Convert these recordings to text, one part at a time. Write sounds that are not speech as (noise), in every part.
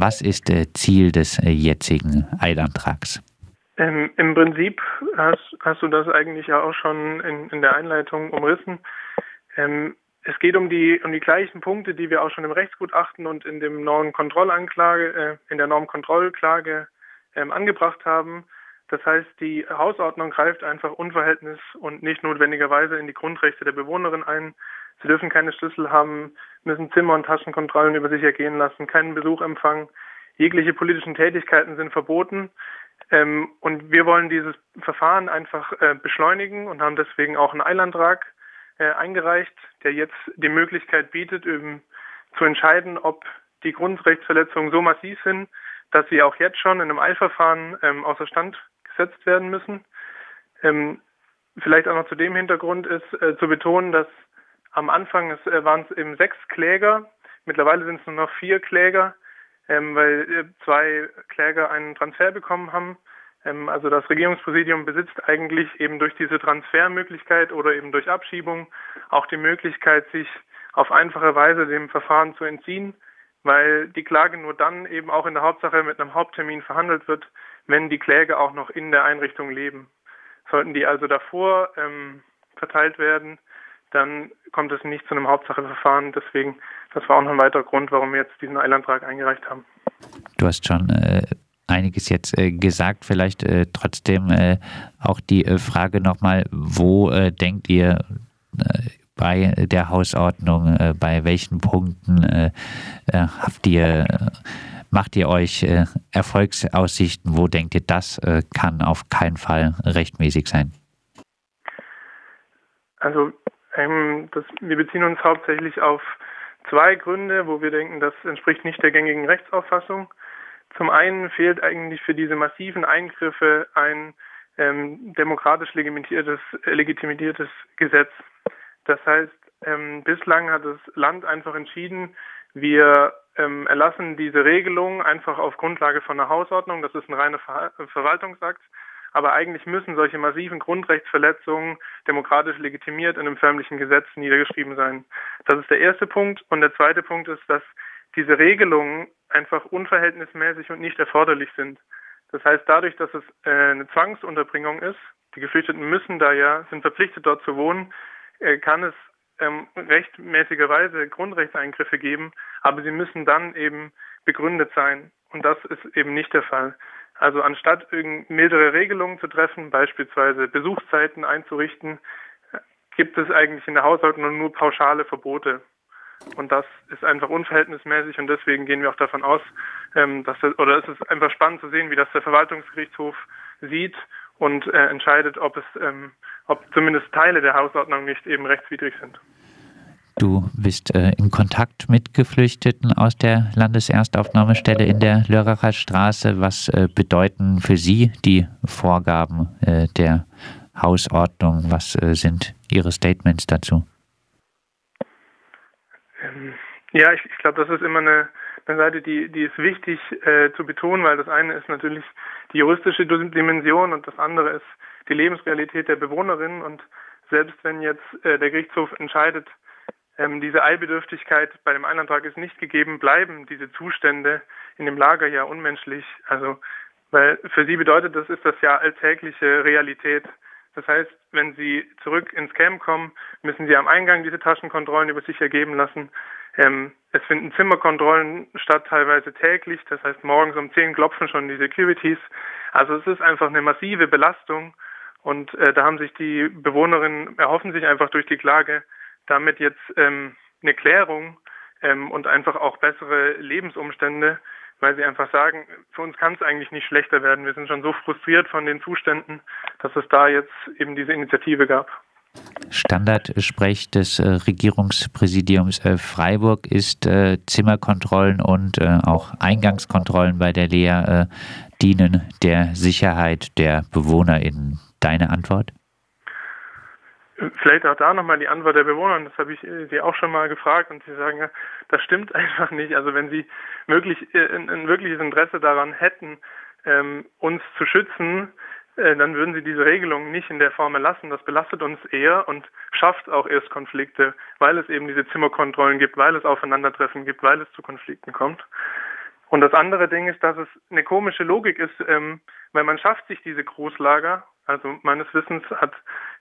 Was ist äh, Ziel des äh, jetzigen Eilantrags? Ähm, Im Prinzip hast, hast, du das eigentlich ja auch schon in, in der Einleitung umrissen. Ähm, es geht um die um die gleichen Punkte, die wir auch schon im Rechtsgutachten und in dem Normkontrollanklage, äh, in der Normkontrollklage ähm, angebracht haben. Das heißt, die Hausordnung greift einfach unverhältnis und nicht notwendigerweise in die Grundrechte der Bewohnerin ein. Sie dürfen keine Schlüssel haben, müssen Zimmer- und Taschenkontrollen über sich ergehen lassen, keinen Besuch empfangen. Jegliche politischen Tätigkeiten sind verboten. Ähm, und wir wollen dieses Verfahren einfach äh, beschleunigen und haben deswegen auch einen Eilantrag äh, eingereicht, der jetzt die Möglichkeit bietet, eben zu entscheiden, ob die Grundrechtsverletzungen so massiv sind, dass sie auch jetzt schon in einem Eilverfahren ähm, außer Stand gesetzt werden müssen. Ähm, vielleicht auch noch zu dem Hintergrund ist äh, zu betonen, dass am Anfang äh, waren es eben sechs Kläger, mittlerweile sind es nur noch vier Kläger, ähm, weil äh, zwei Kläger einen Transfer bekommen haben. Ähm, also das Regierungspräsidium besitzt eigentlich eben durch diese Transfermöglichkeit oder eben durch Abschiebung auch die Möglichkeit, sich auf einfache Weise dem Verfahren zu entziehen, weil die Klage nur dann eben auch in der Hauptsache mit einem Haupttermin verhandelt wird, wenn die Kläger auch noch in der Einrichtung leben. Sollten die also davor ähm, verteilt werden, dann kommt es nicht zu einem Hauptsacheverfahren. Deswegen, das war auch noch ein weiterer Grund, warum wir jetzt diesen Eilantrag eingereicht haben. Du hast schon äh, einiges jetzt äh, gesagt. Vielleicht äh, trotzdem äh, auch die äh, Frage nochmal, wo äh, denkt ihr bei der Hausordnung, bei welchen Punkten habt ihr, macht ihr euch Erfolgsaussichten? Wo denkt ihr, das kann auf keinen Fall rechtmäßig sein? Also ähm, das, wir beziehen uns hauptsächlich auf zwei Gründe, wo wir denken, das entspricht nicht der gängigen Rechtsauffassung. Zum einen fehlt eigentlich für diese massiven Eingriffe ein ähm, demokratisch legitimiertes, äh, legitimiertes Gesetz. Das heißt, ähm, bislang hat das Land einfach entschieden, wir ähm, erlassen diese Regelung einfach auf Grundlage von einer Hausordnung. Das ist ein reiner Ver Verwaltungsakt. Aber eigentlich müssen solche massiven Grundrechtsverletzungen demokratisch legitimiert in einem förmlichen Gesetz niedergeschrieben sein. Das ist der erste Punkt. Und der zweite Punkt ist, dass diese Regelungen einfach unverhältnismäßig und nicht erforderlich sind. Das heißt, dadurch, dass es äh, eine Zwangsunterbringung ist, die Geflüchteten müssen da ja, sind verpflichtet dort zu wohnen, äh, kann es ähm, rechtmäßigerweise Grundrechtseingriffe geben, aber sie müssen dann eben begründet sein. Und das ist eben nicht der Fall. Also anstatt mildere Regelungen zu treffen, beispielsweise Besuchszeiten einzurichten, gibt es eigentlich in der Hausordnung nur pauschale Verbote. Und das ist einfach unverhältnismäßig und deswegen gehen wir auch davon aus, ähm, dass das, oder es ist einfach spannend zu sehen, wie das der Verwaltungsgerichtshof sieht und äh, entscheidet, ob es, ähm, ob zumindest Teile der Hausordnung nicht eben rechtswidrig sind. Du bist äh, in Kontakt mit Geflüchteten aus der Landeserstaufnahmestelle in der Lörracher Straße. Was äh, bedeuten für Sie die Vorgaben äh, der Hausordnung? Was äh, sind Ihre Statements dazu? Ähm, ja, ich, ich glaube, das ist immer eine, eine Seite, die, die ist wichtig äh, zu betonen, weil das eine ist natürlich die juristische Dimension und das andere ist die Lebensrealität der Bewohnerin. Und selbst wenn jetzt äh, der Gerichtshof entscheidet, ähm, diese Eilbedürftigkeit bei dem Einantrag ist nicht gegeben, bleiben diese Zustände in dem Lager ja unmenschlich. Also, weil für sie bedeutet das, ist das ja alltägliche Realität. Das heißt, wenn sie zurück ins Camp kommen, müssen sie am Eingang diese Taschenkontrollen über sich ergeben lassen. Ähm, es finden Zimmerkontrollen statt, teilweise täglich. Das heißt, morgens um 10 klopfen schon die Securities. Also es ist einfach eine massive Belastung. Und äh, da haben sich die Bewohnerinnen, erhoffen sich einfach durch die Klage damit jetzt ähm, eine Klärung ähm, und einfach auch bessere Lebensumstände, weil sie einfach sagen, für uns kann es eigentlich nicht schlechter werden. Wir sind schon so frustriert von den Zuständen, dass es da jetzt eben diese Initiative gab. Standardsprech des äh, Regierungspräsidiums äh, Freiburg ist äh, Zimmerkontrollen und äh, auch Eingangskontrollen bei der Lea äh, dienen der Sicherheit der BewohnerInnen. Deine Antwort? Vielleicht auch da nochmal die Antwort der Bewohner, das habe ich äh, Sie auch schon mal gefragt und Sie sagen, ja, das stimmt (laughs) einfach nicht. Also wenn Sie wirklich äh, ein, wirkliches Interesse daran hätten, ähm, uns zu schützen, äh, dann würden Sie diese Regelung nicht in der Form erlassen. Das belastet uns eher und schafft auch erst Konflikte, weil es eben diese Zimmerkontrollen gibt, weil es Aufeinandertreffen gibt, weil es zu Konflikten kommt. Und das andere Ding ist, dass es eine komische Logik ist, ähm, weil man schafft sich diese Großlager. Also meines Wissens hat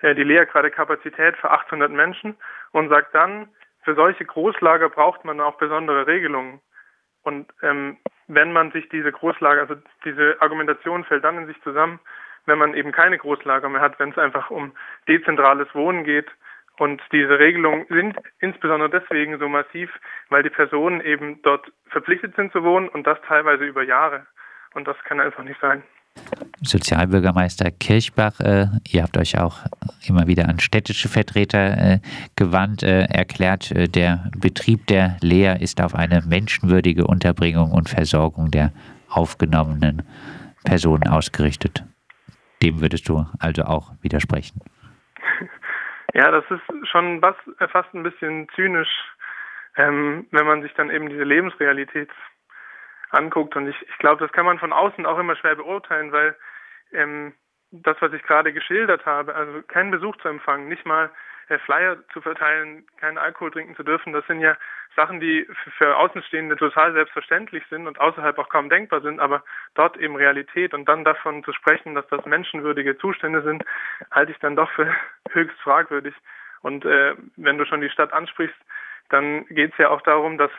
äh, die Lea gerade Kapazität für 800 Menschen und sagt dann, für solche Großlager braucht man auch besondere Regelungen. Und ähm, wenn man sich diese Großlager, also diese Argumentation fällt dann in sich zusammen, wenn man eben keine Großlager mehr hat, wenn es einfach um dezentrales Wohnen geht, und diese Regelungen sind insbesondere deswegen so massiv, weil die Personen eben dort verpflichtet sind zu wohnen und das teilweise über Jahre. Und das kann einfach nicht sein. Sozialbürgermeister Kirchbach, äh, ihr habt euch auch immer wieder an städtische Vertreter äh, gewandt, äh, erklärt, äh, der Betrieb der Lehr ist auf eine menschenwürdige Unterbringung und Versorgung der aufgenommenen Personen ausgerichtet. Dem würdest du also auch widersprechen. Ja, das ist schon äh, fast ein bisschen zynisch, ähm, wenn man sich dann eben diese Lebensrealität anguckt. Und ich, ich glaube, das kann man von außen auch immer schwer beurteilen, weil ähm, das, was ich gerade geschildert habe, also keinen Besuch zu empfangen, nicht mal äh, Flyer zu verteilen, keinen Alkohol trinken zu dürfen, das sind ja Sachen, die für Außenstehende total selbstverständlich sind und außerhalb auch kaum denkbar sind, aber dort eben Realität und dann davon zu sprechen, dass das menschenwürdige Zustände sind, halte ich dann doch für (laughs) höchst fragwürdig. Und äh, wenn du schon die Stadt ansprichst, dann geht es ja auch darum, dass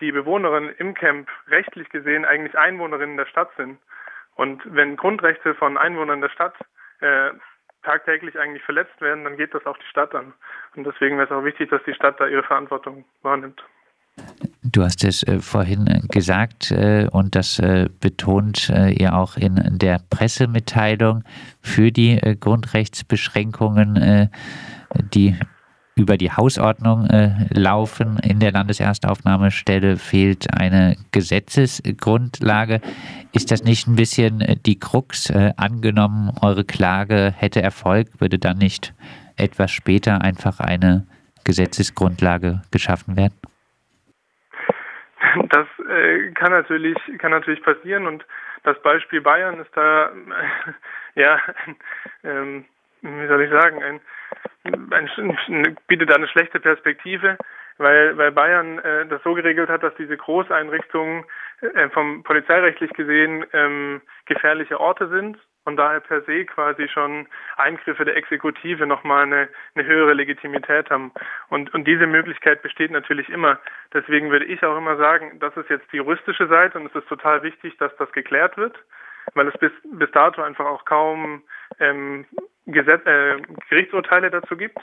die Bewohnerinnen im Camp rechtlich gesehen eigentlich Einwohnerinnen der Stadt sind. Und wenn Grundrechte von Einwohnern der Stadt äh, tagtäglich eigentlich verletzt werden, dann geht das auch die Stadt an. Und deswegen wäre es auch wichtig, dass die Stadt da ihre Verantwortung wahrnimmt. Du hast es äh, vorhin äh, gesagt äh, und das äh, betont äh, ihr auch in der Pressemitteilung für die äh, Grundrechtsbeschränkungen, die über die Hausordnung äh, laufen. In der Landeserstaufnahmestelle fehlt eine Gesetzesgrundlage. Ist das nicht ein bisschen äh, die Krux? Äh, angenommen, eure Klage hätte Erfolg, würde dann nicht etwas später einfach eine Gesetzesgrundlage geschaffen werden? Das äh, kann natürlich kann natürlich passieren und das Beispiel Bayern ist da (laughs) ja ähm, wie soll ich sagen ein bietet eine schlechte Perspektive, weil, weil Bayern äh, das so geregelt hat, dass diese Großeinrichtungen äh, vom polizeirechtlich gesehen ähm, gefährliche Orte sind und daher per se quasi schon Eingriffe der Exekutive nochmal eine, eine höhere Legitimität haben. Und, und diese Möglichkeit besteht natürlich immer. Deswegen würde ich auch immer sagen, das ist jetzt die juristische Seite und es ist total wichtig, dass das geklärt wird, weil es bis, bis dato einfach auch kaum ähm, Gesetz, äh, Gerichtsurteile dazu gibt.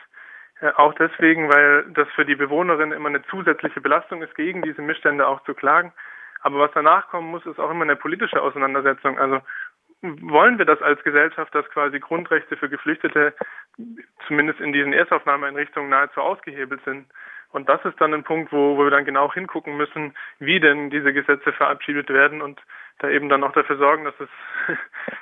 Äh, auch deswegen, weil das für die Bewohnerin immer eine zusätzliche Belastung ist, gegen diese Missstände auch zu klagen. Aber was danach kommen muss, ist auch immer eine politische Auseinandersetzung. Also wollen wir das als Gesellschaft, dass quasi Grundrechte für Geflüchtete zumindest in diesen Erstaufnahmeeinrichtungen nahezu ausgehebelt sind? Und das ist dann ein Punkt, wo, wo wir dann genau hingucken müssen, wie denn diese Gesetze verabschiedet werden und da eben dann auch dafür sorgen, dass es (laughs)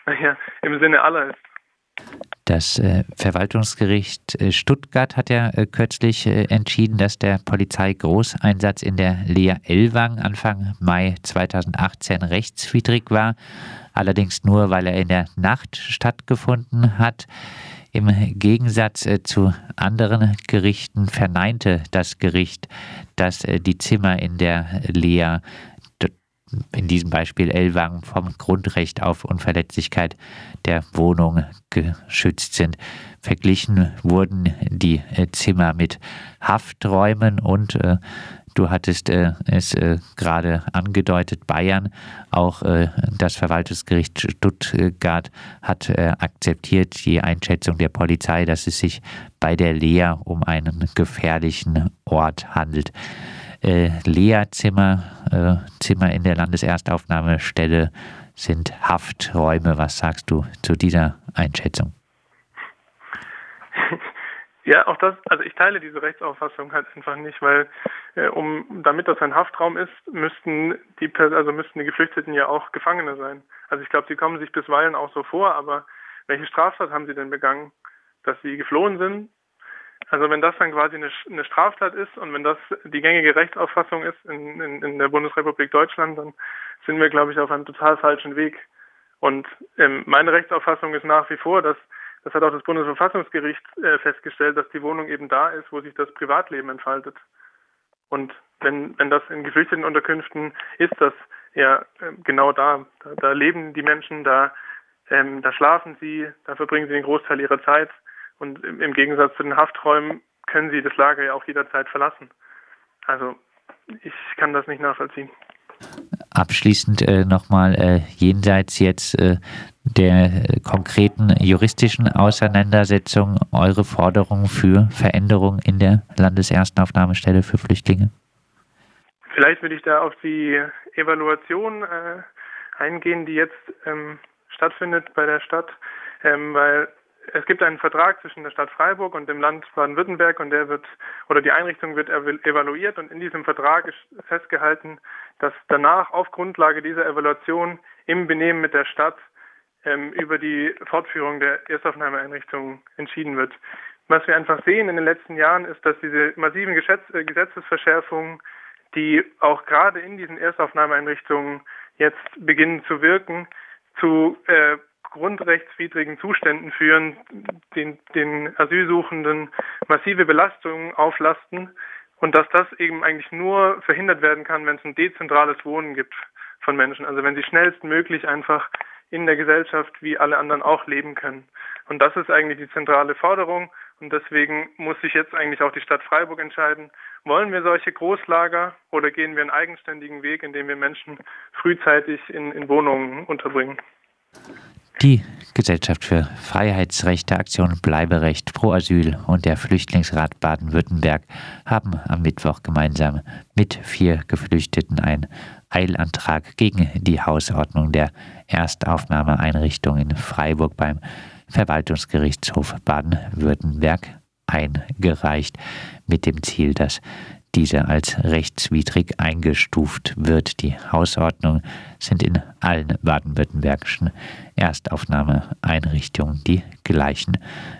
naja, im Sinne aller ist. Das äh, Verwaltungsgericht äh, Stuttgart hat ja äh, kürzlich entschieden, dass der Polizeigroßeinsatz in der Lea Elwang Anfang Mai 2018 rechtswidrig war, allerdings nur, weil er in der Nacht stattgefunden hat. Im Gegensatz zu anderen Gerichten verneinte das Gericht, dass die Zimmer in der Lea in diesem Beispiel Ellwangen vom Grundrecht auf Unverletzlichkeit der Wohnung geschützt sind. Verglichen wurden die äh, Zimmer mit Hafträumen und äh, du hattest äh, es gerade angedeutet, Bayern, auch das Verwaltungsgericht Stuttgart hat akzeptiert die Einschätzung der Polizei, dass es sich bei der Lehr um einen gefährlichen Ort handelt äh, Lehrzimmer, äh, Zimmer in der Landeserstaufnahmestelle sind Hafträume. Was sagst du zu dieser Einschätzung? (laughs) Ja, auch das, also ich teile diese Rechtsauffassung halt einfach nicht, weil äh, um damit das ein Haftraum ist, müssten die also müssten die Geflüchteten ja auch Gefangene sein. Also ich glaube, sie kommen sich bisweilen auch so vor, aber welche Straftat haben sie denn begangen? Dass sie geflohen sind, also wenn das dann quasi eine, eine, Straftat ist und wenn das die gängige Rechtsauffassung ist in, in, in der Bundesrepublik Deutschland, dann sind wir, glaube ich, auf einem total falschen Weg. Und ähm, meine Rechtsauffassung ist nach wie vor, dass das hat auch das Bundesverfassungsgericht äh, festgestellt, dass die Wohnung eben da ist, wo sich das Privatleben entfaltet. Und wenn, wenn das in Geflüchtetenunterkünften ist, dass ja ähm, genau da. da. Da, leben die Menschen, da, ähm, da schlafen sie, da verbringen sie den Großteil ihrer Zeit und im, Gegensatz zu den Hafträumen können sie das Lager ja auch jederzeit verlassen. Also ich kann das nicht nachvollziehen. Abschließend äh, nochmal äh, jenseits jetzt äh, der konkreten juristischen Auseinandersetzung eure Forderung für Veränderung in der Landeserstenaufnahmestelle für Flüchtlinge? Vielleicht würde ich da auf die Evaluation äh, eingehen, die jetzt ähm, stattfindet bei der Stadt, ähm, weil es gibt einen Vertrag zwischen der Stadt Freiburg und dem Land Baden-Württemberg und der wird oder die Einrichtung wird evaluiert und in diesem Vertrag ist festgehalten, dass danach auf Grundlage dieser Evaluation im Benehmen mit der Stadt ähm, über die Fortführung der Erstaufnahmeeinrichtung entschieden wird. Was wir einfach sehen in den letzten Jahren ist, dass diese massiven äh, Gesetzesverschärfungen, die auch gerade in diesen Erstaufnahmeeinrichtungen jetzt beginnen zu wirken, zu äh, grundrechtswidrigen Zuständen führen, den, den Asylsuchenden massive Belastungen auflasten und dass das eben eigentlich nur verhindert werden kann, wenn es ein dezentrales Wohnen gibt von Menschen. Also wenn sie schnellstmöglich einfach in der Gesellschaft wie alle anderen auch leben können. Und das ist eigentlich die zentrale Forderung. Und deswegen muss sich jetzt eigentlich auch die Stadt Freiburg entscheiden, wollen wir solche Großlager oder gehen wir einen eigenständigen Weg, indem wir Menschen frühzeitig in, in Wohnungen unterbringen. Die Gesellschaft für Freiheitsrechte, Aktion Bleiberecht pro Asyl und der Flüchtlingsrat Baden-Württemberg haben am Mittwoch gemeinsam mit vier Geflüchteten einen Eilantrag gegen die Hausordnung der Erstaufnahmeeinrichtung in Freiburg beim Verwaltungsgerichtshof Baden-Württemberg eingereicht, mit dem Ziel, dass diese als rechtswidrig eingestuft wird. Die Hausordnungen sind in allen baden-württembergischen Erstaufnahmeeinrichtungen die gleichen.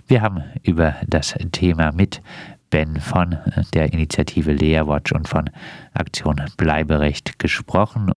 Wir haben über das Thema mit Ben von der Initiative Lehrwatch und von Aktion Bleiberecht gesprochen